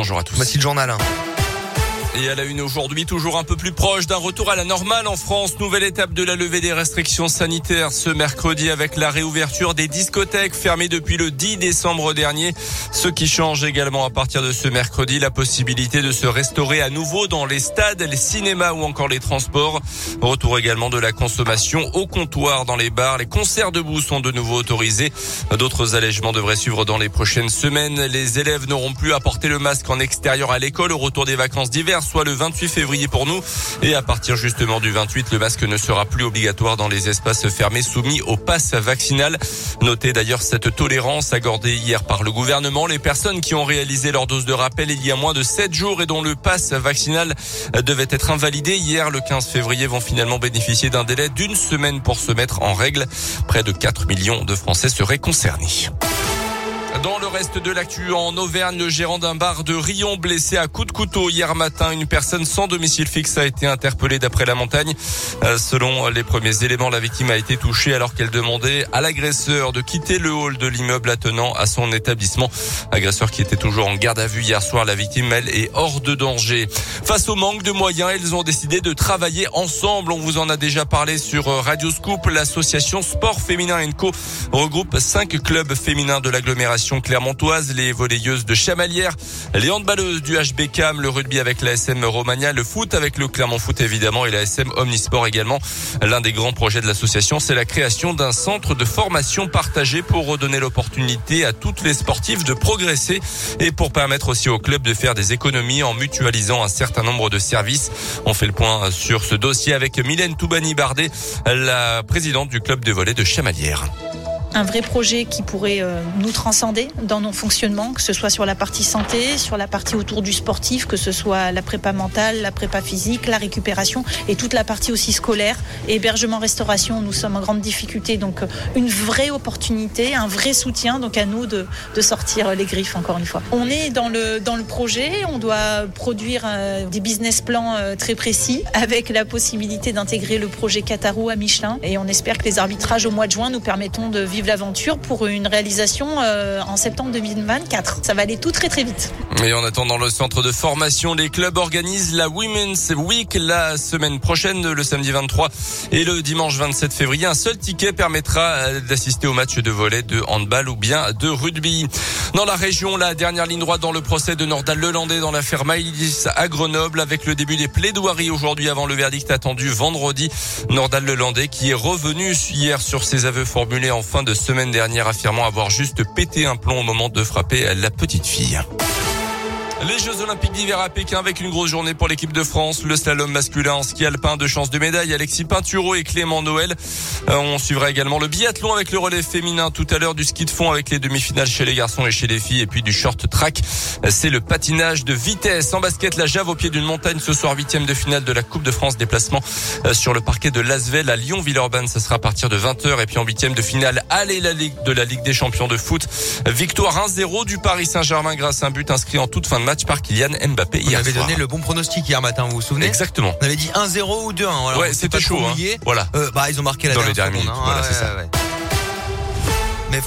bonjour à tous. Voici le journal. Et à la une aujourd'hui, toujours un peu plus proche d'un retour à la normale en France. Nouvelle étape de la levée des restrictions sanitaires ce mercredi avec la réouverture des discothèques fermées depuis le 10 décembre dernier. Ce qui change également à partir de ce mercredi, la possibilité de se restaurer à nouveau dans les stades, les cinémas ou encore les transports. Retour également de la consommation au comptoir dans les bars. Les concerts debout sont de nouveau autorisés. D'autres allègements devraient suivre dans les prochaines semaines. Les élèves n'auront plus à porter le masque en extérieur à l'école au retour des vacances d'hiver soit le 28 février pour nous. Et à partir justement du 28, le masque ne sera plus obligatoire dans les espaces fermés soumis au pass vaccinal. Notez d'ailleurs cette tolérance accordée hier par le gouvernement. Les personnes qui ont réalisé leur dose de rappel il y a moins de 7 jours et dont le pass vaccinal devait être invalidé hier le 15 février vont finalement bénéficier d'un délai d'une semaine pour se mettre en règle. Près de 4 millions de Français seraient concernés. Dans le reste de l'actu en Auvergne, le gérant d'un bar de Rion blessé à coups de couteau hier matin. Une personne sans domicile fixe a été interpellée d'après la montagne. Euh, selon les premiers éléments, la victime a été touchée alors qu'elle demandait à l'agresseur de quitter le hall de l'immeuble attenant à son établissement. Agresseur qui était toujours en garde à vue hier soir. La victime, elle, est hors de danger. Face au manque de moyens, ils ont décidé de travailler ensemble. On vous en a déjà parlé sur Radio Scoop. L'association Sport Féminin Co regroupe cinq clubs féminins de l'agglomération clermontoise, les volleyeuses de Chamalières, les handballeuses du HB Cam, le rugby avec la SM Romagna, le foot avec le Clermont Foot évidemment et la SM Omnisport également. L'un des grands projets de l'association, c'est la création d'un centre de formation partagé pour redonner l'opportunité à toutes les sportives de progresser et pour permettre aussi au club de faire des économies en mutualisant un certain nombre de services. On fait le point sur ce dossier avec Mylène Toubani-Bardet, la présidente du club de volley de Chamalières un vrai projet qui pourrait euh, nous transcender dans nos fonctionnements, que ce soit sur la partie santé, sur la partie autour du sportif, que ce soit la prépa mentale, la prépa physique, la récupération et toute la partie aussi scolaire. Hébergement, restauration, nous sommes en grande difficulté, donc euh, une vraie opportunité, un vrai soutien, donc à nous de, de sortir les griffes encore une fois. On est dans le, dans le projet, on doit produire euh, des business plans très précis avec la possibilité d'intégrer le projet Qatarou à Michelin et on espère que les arbitrages au mois de juin nous permettront de vivre l'aventure pour une réalisation euh, en septembre 2024. Ça va aller tout très très vite. Et en attendant le centre de formation, les clubs organisent la Women's Week la semaine prochaine, le samedi 23 et le dimanche 27 février. Un seul ticket permettra euh, d'assister au match de volet, de handball ou bien de rugby. Dans la région, la dernière ligne droite dans le procès de Nordal Lelandais dans l'affaire Maïlis à Grenoble avec le début des plaidoiries aujourd'hui avant le verdict attendu vendredi. Nordal Lelandais qui est revenu hier sur ses aveux formulés en fin de semaine dernière affirmant avoir juste pété un plomb au moment de frapper la petite fille. Les Jeux Olympiques d'hiver à Pékin avec une grosse journée pour l'équipe de France. Le slalom masculin en ski alpin, de chance de médaille. Alexis Pinturo et Clément Noël. Euh, on suivra également le biathlon avec le relais féminin tout à l'heure, du ski de fond avec les demi-finales chez les garçons et chez les filles, et puis du short track. C'est le patinage de vitesse. En basket, la Jave au pied d'une montagne ce soir, huitième de finale de la Coupe de France. Déplacement euh, sur le parquet de Lasvel à Lyon-Villeurbanne. Ce sera à partir de 20h. Et puis en huitième de finale, allez la Ligue de la Ligue des Champions de foot. Victoire 1-0 du Paris Saint-Germain grâce à un but inscrit en toute fin de match par Kylian Mbappé hier On avait donné le bon pronostic hier matin, vous vous souvenez Exactement. On avait dit 1-0 ou 2-1. ouais, c'était chaud. Hein. Voilà. Euh, bah, ils ont marqué la Dans dernière les dernières minutes. Hein. Voilà, c'est ça. Ouais.